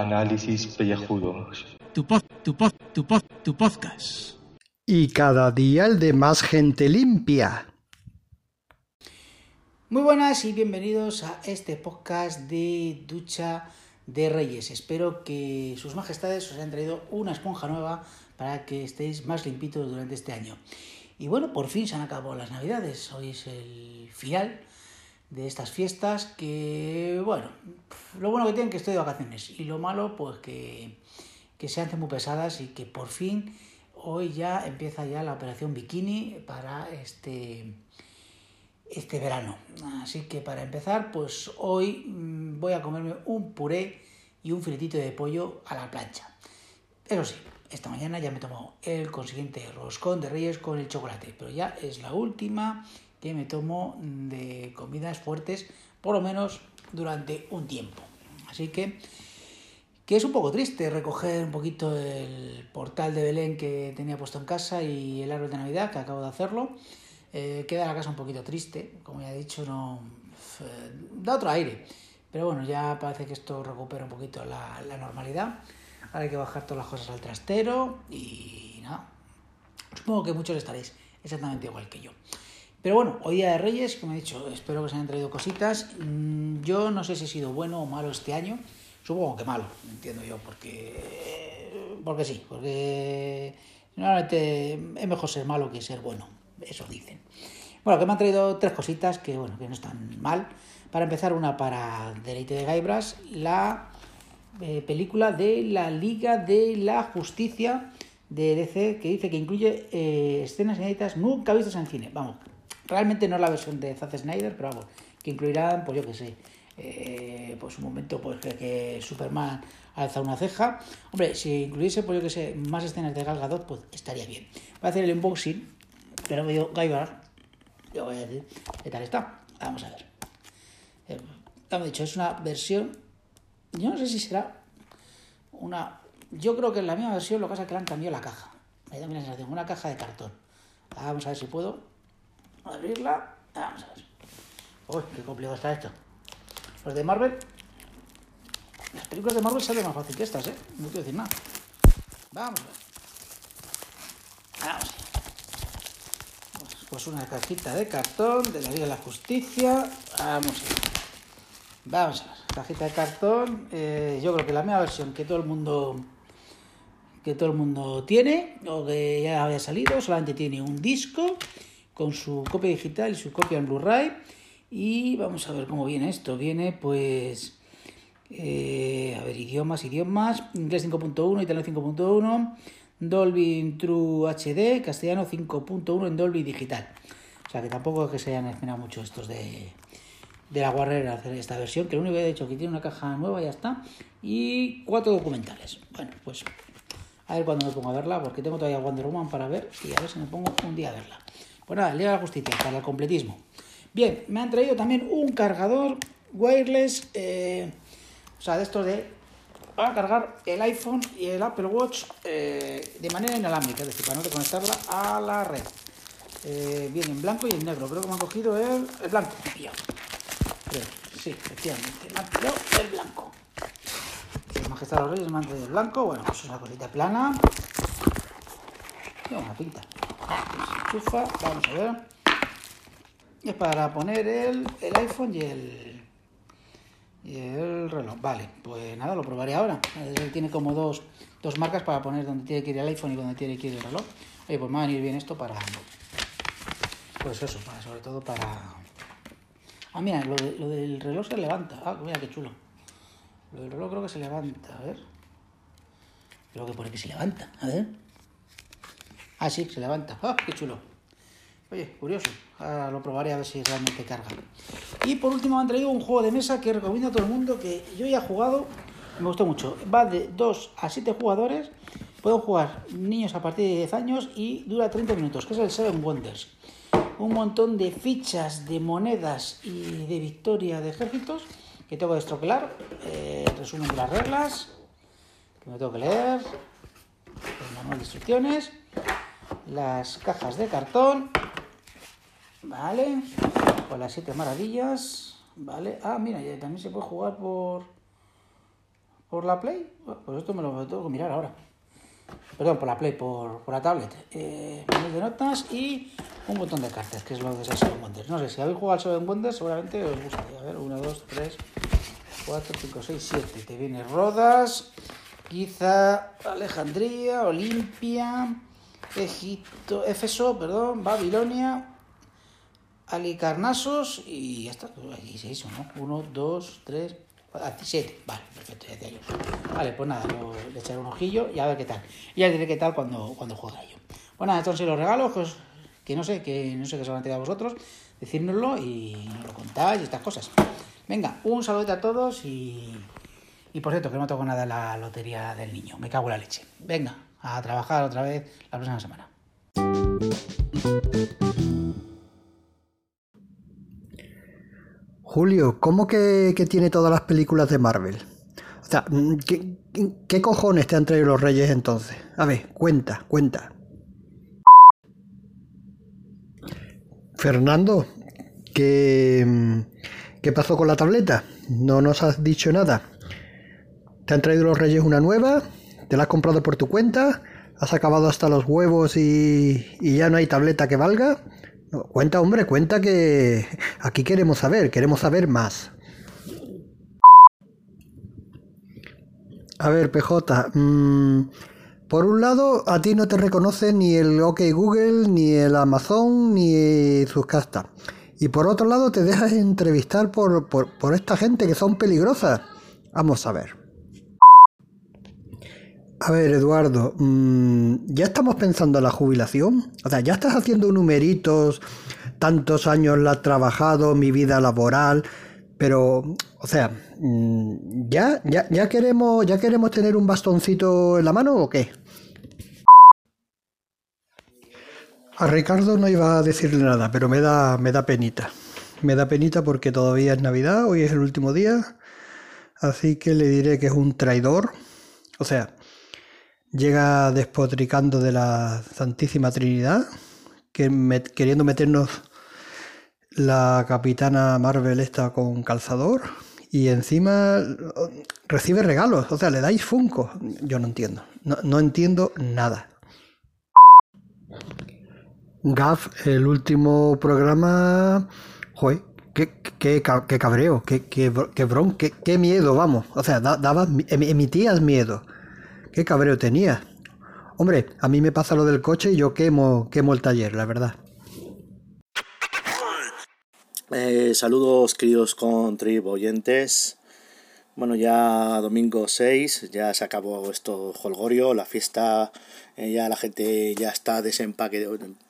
Análisis pellejudos. Tu pod, tu pod, tu pod, tu podcast. Y cada día el de más gente limpia. Muy buenas y bienvenidos a este podcast de Ducha de Reyes. Espero que sus majestades os hayan traído una esponja nueva para que estéis más limpitos durante este año. Y bueno, por fin se han acabado las navidades. Hoy es el final de estas fiestas que, bueno, lo bueno que tienen que estoy de vacaciones y lo malo pues que, que se hacen muy pesadas y que por fin hoy ya empieza ya la operación bikini para este este verano. Así que para empezar, pues hoy mm, voy a comerme un puré y un filetito de pollo a la plancha. Eso sí, esta mañana ya me tomo el consiguiente roscón de reyes con el chocolate, pero ya es la última que me tomo de comidas fuertes, por lo menos durante un tiempo. Así que, que es un poco triste recoger un poquito el portal de Belén que tenía puesto en casa y el árbol de Navidad, que acabo de hacerlo. Eh, queda la casa un poquito triste, como ya he dicho, no da otro aire. Pero bueno, ya parece que esto recupera un poquito la, la normalidad. Ahora hay que bajar todas las cosas al trastero y nada. Supongo que muchos estaréis exactamente igual que yo. Pero bueno, hoy día de Reyes, como he dicho, espero que se hayan traído cositas. Mm, yo no sé si ha sido bueno o malo este año. Supongo que malo, entiendo yo, porque. Porque sí, porque. Normalmente es mejor ser malo que ser bueno. Eso dicen. Bueno, que me han traído tres cositas que, bueno, que no están mal. Para empezar, una para Deleite de Gaibras, la eh, película de la Liga de la Justicia de DC, que dice que incluye eh, escenas inéditas nunca vistas en cine. Vamos, Realmente no es la versión de Zack Snyder, pero vamos, que incluirán, pues yo qué sé, eh, pues un momento pues que, que, Superman alza una ceja. Hombre, si incluyese, pues yo que sé, más escenas de Gal Gadot, pues estaría bien. Voy a hacer el unboxing, pero me dio Gaibar, yo voy a decir, ¿qué tal está? Vamos a ver. Eh, como he dicho, es una versión, yo no sé si será una, yo creo que en la misma versión lo que pasa es que le han cambiado la caja. Me da la sensación, una caja de cartón. Vamos a ver si puedo abrirla. Vamos a ver. Uy, qué complicado está esto. Los de Marvel. Las películas de Marvel salen más fácil que estas, ¿eh? No quiero decir nada. Vamos a ver. Vamos ver. Pues una cajita de cartón de la Liga de la Justicia. Vamos a ver. Vamos a ver. Cajita de cartón. Eh, yo creo que la misma versión que todo el mundo que todo el mundo tiene o que ya había salido solamente tiene un disco con su copia digital y su copia en Blu-ray. Y vamos a ver cómo viene esto. Viene pues... Eh, a ver, idiomas, idiomas. Inglés 5.1, italiano 5.1, Dolby True HD, castellano 5.1 en Dolby Digital. O sea que tampoco es que se hayan esmerado mucho estos de, de la Warner hacer esta versión, que lo único que he dicho que tiene una caja nueva ya está. Y cuatro documentales. Bueno, pues a ver cuándo me pongo a verla, porque tengo todavía Wonder Woman para ver y a ver si me pongo un día a verla. Pues nada, Liga de la Justicia, para el completismo. Bien, me han traído también un cargador wireless, eh, o sea, de estos de... Para cargar el iPhone y el Apple Watch eh, de manera inalámbrica, es decir, para no conectarla a la red. Eh, viene en blanco y en negro. Creo que me han cogido el, el blanco. Sí, efectivamente. Me han pillado el blanco. Si majestad de los reyes me han traído el blanco. Bueno, pues es una cosita plana. Tiene una pinta vamos a ver. Es para poner el, el iPhone y el, y el reloj. Vale, pues nada, lo probaré ahora. Tiene como dos, dos marcas para poner donde tiene que ir el iPhone y donde tiene que ir el reloj. Oye, pues me va a venir bien esto para... Pues eso, para, sobre todo para... Ah, mira, lo, de, lo del reloj se levanta. Ah, mira qué chulo. Lo del reloj creo que se levanta, a ver. Creo que pone que se levanta, a ver. Ah, sí, se levanta. ¡Ah, qué chulo! Oye, curioso. Ahora lo probaré a ver si realmente carga. Y por último me han traído un juego de mesa que recomiendo a todo el mundo, que yo ya he jugado, me gustó mucho. Va de 2 a 7 jugadores, pueden jugar niños a partir de 10 años y dura 30 minutos, que es el Seven Wonders. Un montón de fichas, de monedas y de victoria de ejércitos que tengo que estropelar. Eh, resumen de las reglas, que me tengo que leer. El manual de instrucciones las cajas de cartón, ¿vale? Con las siete maravillas, ¿vale? Ah, mira, ya también se puede jugar por ¿Por la Play? Pues esto me lo tengo que mirar ahora. Perdón, por la Play, por, por la tablet. Eh, de notas y un botón de cartas, que es lo de Seven Wonders. No sé, si habéis jugado al Seven Wonders, seguramente os gustaría. A ver, 1, 2, 3, 4, 5, 6, 7. Te viene Rodas, quizá Alejandría, Olimpia, Egipto, Éfeso, perdón, Babilonia, Alicarnasos y ya está. Aquí se hizo, ¿no? 1, 2, 3, 7. Vale, perfecto, ya yo. Vale, pues nada, le echaré un ojillo y a ver qué tal. Y ya diré qué tal cuando, cuando juegue ello. Bueno, son los regalos que, no sé, que no sé qué se van a tirar a vosotros. Decírnoslo y nos lo contáis y estas cosas. Venga, un saludo a todos y. Y por cierto, que no toco nada la lotería del niño. Me cago en la leche. Venga, a trabajar otra vez la próxima semana. Julio, ¿cómo que, tiene todas las películas de Marvel? O sea, mm, ¿qué, qué cojones te han traído los reyes entonces? A ver, cuenta, cuenta. Fernando, ¿qué, mm, ¿qué pasó con la tableta? No nos has dicho nada. ¿Te han traído los reyes una nueva? ¿Te la has comprado por tu cuenta? ¿Has acabado hasta los huevos y, y ya no hay tableta que valga? Cuenta, hombre, cuenta que aquí queremos saber, queremos saber más. A ver, PJ, mm, por un lado, a ti no te reconoce ni el OK Google, ni el Amazon, ni sus castas. Y por otro lado, te dejas entrevistar por, por esta gente que son peligrosas. Vamos a ver. A ver, Eduardo, mm, ¿ya estamos pensando en la jubilación? O sea, ¿ya estás haciendo numeritos? Tantos años la has trabajado, mi vida laboral, pero, o sea, mm, ¿ya, ya, ya, queremos, ¿ya queremos tener un bastoncito en la mano o qué? A Ricardo no iba a decirle nada, pero me da, me da penita. Me da penita porque todavía es Navidad, hoy es el último día, así que le diré que es un traidor. O sea, llega despotricando de la Santísima Trinidad, queriendo meternos la capitana Marvel esta con calzador y encima recibe regalos, o sea, le dais Funko. Yo no entiendo, no, no entiendo nada. Gaf, el último programa, joder, qué, qué, qué cabreo, qué, qué, qué bron, qué, qué miedo, vamos. O sea, da- dabas, em- emitías miedo. Qué cabreo tenía. Hombre, a mí me pasa lo del coche y yo quemo, quemo el taller, la verdad. Eh, saludos queridos contribuyentes. Bueno, ya domingo 6, ya se acabó esto holgorio, la fiesta, eh, ya la gente ya está desempaque,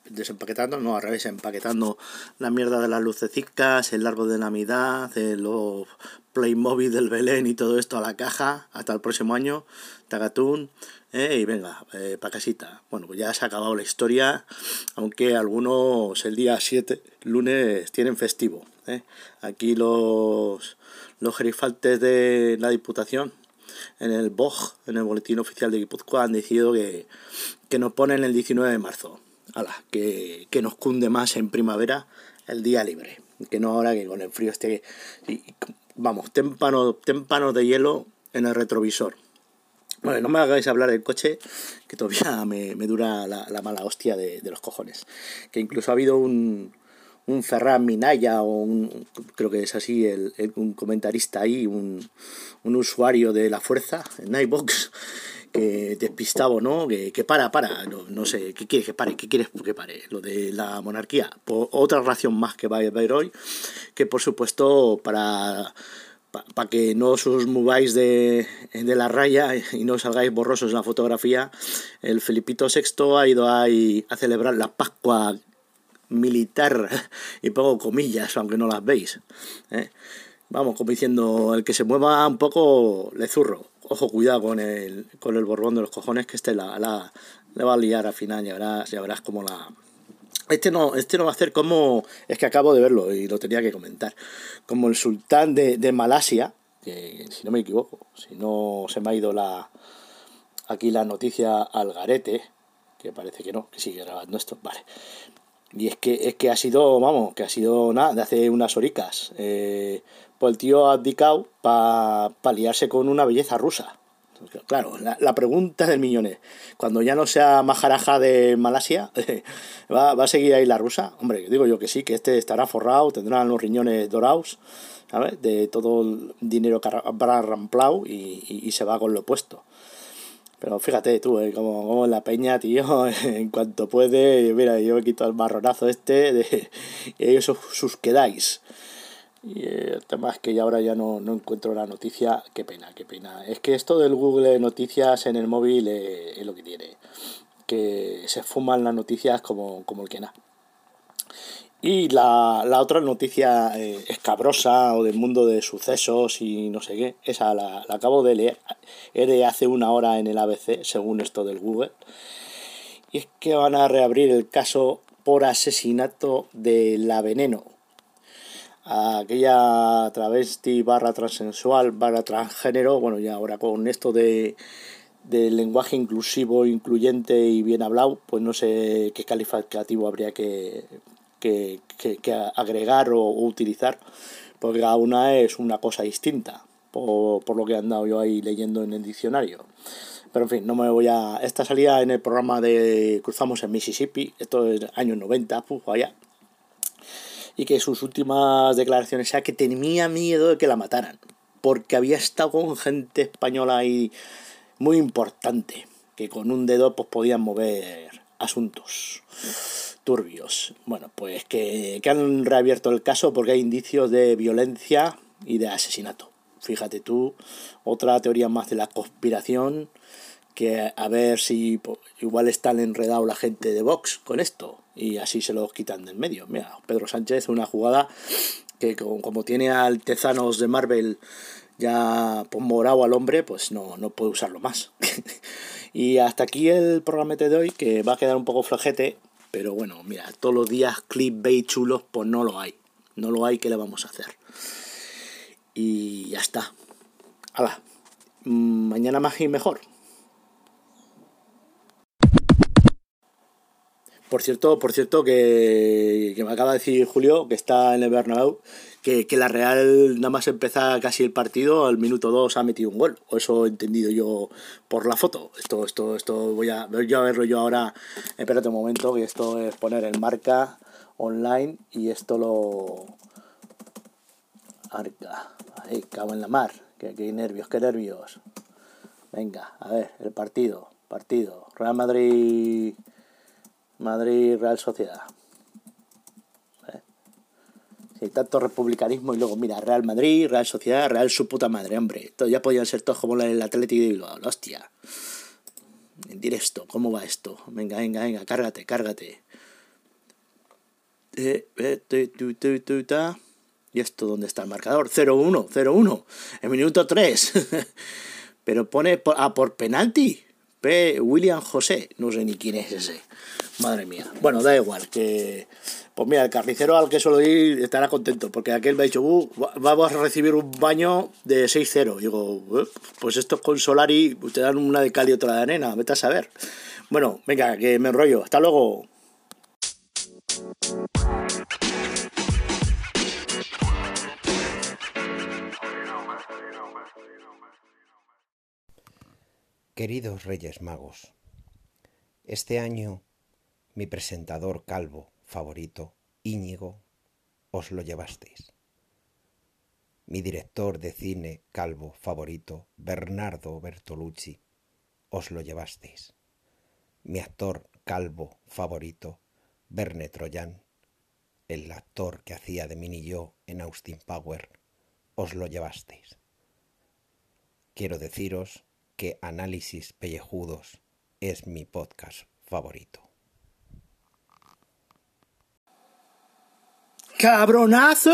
desempaquetando, no, al revés, empaquetando la mierda de las lucecitas, el árbol de Navidad, eh, los Playmobil del Belén y todo esto a la caja, hasta el próximo año, Tagatún, eh, y venga, eh, pa' casita. Bueno, pues ya se ha acabado la historia, aunque algunos el día 7, lunes, tienen festivo. eh. Aquí los, los gerifaltes de la Diputación, en el BOG, en el Boletín Oficial de Guipúzcoa, han decidido que, que nos ponen el 19 de marzo. Que, que nos cunde más en primavera el día libre. Que no ahora que con el frío esté... vamos, témpanos, témpanos de hielo en el retrovisor. Bueno, no me hagáis hablar del coche, que todavía me, me dura la, la mala hostia de, de los cojones. Que incluso ha habido un, un Ferran Minaya, o un, creo que es así, el, un comentarista ahí, un, un usuario de la fuerza, Nightbox, que despistado, ¿no? Que, que para, para, no, no sé, ¿qué quieres que pare? ¿Qué quieres que pare? Lo de la monarquía. Por otra ración más que va a haber hoy, que por supuesto para para que no os mováis de, de la raya y no salgáis borrosos en la fotografía, el Felipito VI ha ido ahí a celebrar la Pascua militar, y pongo comillas, aunque no las veis. ¿eh? Vamos, como diciendo, el que se mueva un poco le zurro. Ojo, cuidado con el, con el borbón de los cojones, que este la, le va a liar al final, ya verás, ya verás cómo la, este no, este no va a hacer como. Es que acabo de verlo y lo tenía que comentar. Como el sultán de, de Malasia, que si no me equivoco, si no se me ha ido la aquí la noticia al garete, que parece que no, que sigue grabando esto, vale. Y es que, es que ha sido, vamos, que ha sido nada, de hace unas horicas. Eh, pues el tío ha abdicado para liarse con una belleza rusa. Claro, la, pregunta del millón es, cuando ya no sea Maharaja de Malasia, ¿va, a seguir ahí la rusa? Hombre, digo yo que sí, que este estará forrado, tendrán los riñones dorados, ¿sabes? De todo el dinero para ramplau y, y, se va con lo puesto. Pero fíjate tú, ¿eh? como, como la peña, tío, en cuanto puede, mira, yo me quito el marronazo este de, y ellos sus quedáis. Y el tema es que ya ahora ya no, no, encuentro la noticia. Qué pena, qué pena. Es que esto del Google Noticias en el móvil es, lo que tiene. Que se fuman las noticias como, como el que nada. Y la, la, otra noticia eh, escabrosa o del mundo de sucesos y no sé qué, esa la, la acabo de leer de hace una hora en el ABC, según esto del Google. Y es que van a reabrir el caso por asesinato de la veneno, aquella travesti barra transensual barra transgénero, bueno, ya ahora con esto de del lenguaje inclusivo, incluyente y bien hablado, pues no sé qué calificativo habría que, que, agregar o, utilizar, porque cada una es una cosa distinta, por, por lo que he andado yo ahí leyendo en el diccionario. Pero en fin, no me voy a... Esta salida en el programa de Cruzamos en Mississippi, esto es años 90, pues allá, y que sus últimas declaraciones sea que tenía miedo de que la mataran, porque había estado con gente española ahí muy importante, que con un dedo pues podían mover asuntos turbios. Bueno, pues que, que han reabierto el caso porque hay indicios de violencia y de asesinato. Fíjate tú, otra teoría más de la conspiración, que a ver si pues, igual están enredados la gente de Vox con esto y así se los quitan del medio. Mira, Pedro Sánchez, una jugada que como, tiene al Tezanos de Marvel ya pues, morado al hombre, pues no, no puede usarlo más. y hasta aquí el programa de hoy, que va a quedar un poco flojete, pero bueno, mira, todos los días clickbait chulos, pues no lo hay. No lo hay, ¿qué le vamos a hacer? Y ya está. Hala. Mm, mañana más y mejor. Por cierto, por cierto que, me acaba de decir Julio, que está en el Bernabéu, que, la Real nada más empezar casi el partido, al minuto 2 ha metido un gol. Eso he entendido yo por la foto. Esto, esto, esto voy a, voy a verlo yo ahora. Espérate un momento, que esto es poner el marca online y esto lo. Arca. Ahí, cago en la mar. Qué, qué nervios, qué nervios. Venga, a ver, el partido. Partido. Real Madrid. Madrid, Real Sociedad. ¿Eh? Si hay tanto republicanismo y luego, mira, Real Madrid, Real Sociedad, Real su puta madre, hombre. ya podían ser todos como el Atlético de Bilbao, hostia. En directo, ¿cómo va esto? Venga, venga, venga, cárgate, cárgate. Eh, eh, ¿Y esto dónde está el marcador? 0-1, 0-1. En minuto 3. Pero pone a por penalti. P. William José. No sé ni quién es ese. Madre mía. Bueno, da igual, que... Pues mira, el carnicero al que suelo ir estará contento, porque aquel me ha dicho, uh, vamos a recibir un baño de 6-0. Digo, pues esto es con Solari, te dan una de cal y otra de arena, vete a saber. Bueno, venga, que me enrollo. Hasta luego. Queridos Reyes Magos, este año mi presentador calvo favorito, Íñigo, os lo llevasteis. Mi director de cine calvo favorito, Bernardo Bertolucci, os lo llevasteis. Mi actor calvo favorito, Verne Troyan, el actor que hacía de mini yo en Austin Power, os lo llevasteis. Quiero deciros que Análisis Pellejudos es mi podcast favorito. ¡Cabronazo!